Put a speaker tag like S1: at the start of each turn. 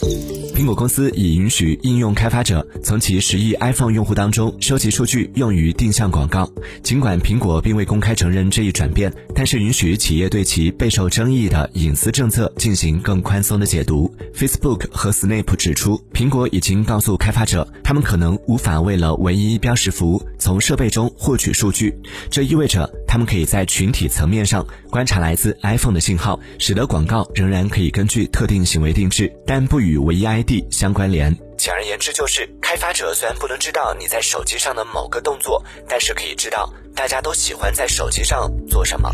S1: 苹果公司已允许应用开发者从其十亿 iPhone 用户当中收集数据，用于定向广告。尽管苹果并未公开承认这一转变，但是允许企业对其备受争议的隐私政策进行更宽松的解读。Facebook 和 Snap 指出，苹果已经告诉开发者，他们可能无法为了唯一标识符从设备中获取数据。这意味着他们可以在群体层面上观察来自 iPhone 的信号，使得广告仍然可以根据特定行为定制，但不与唯一 ID。相关联，简而言之就是，开发者虽然不能知道你在手机上的某个动作，但是可以知道大家都喜欢在手机上做什么。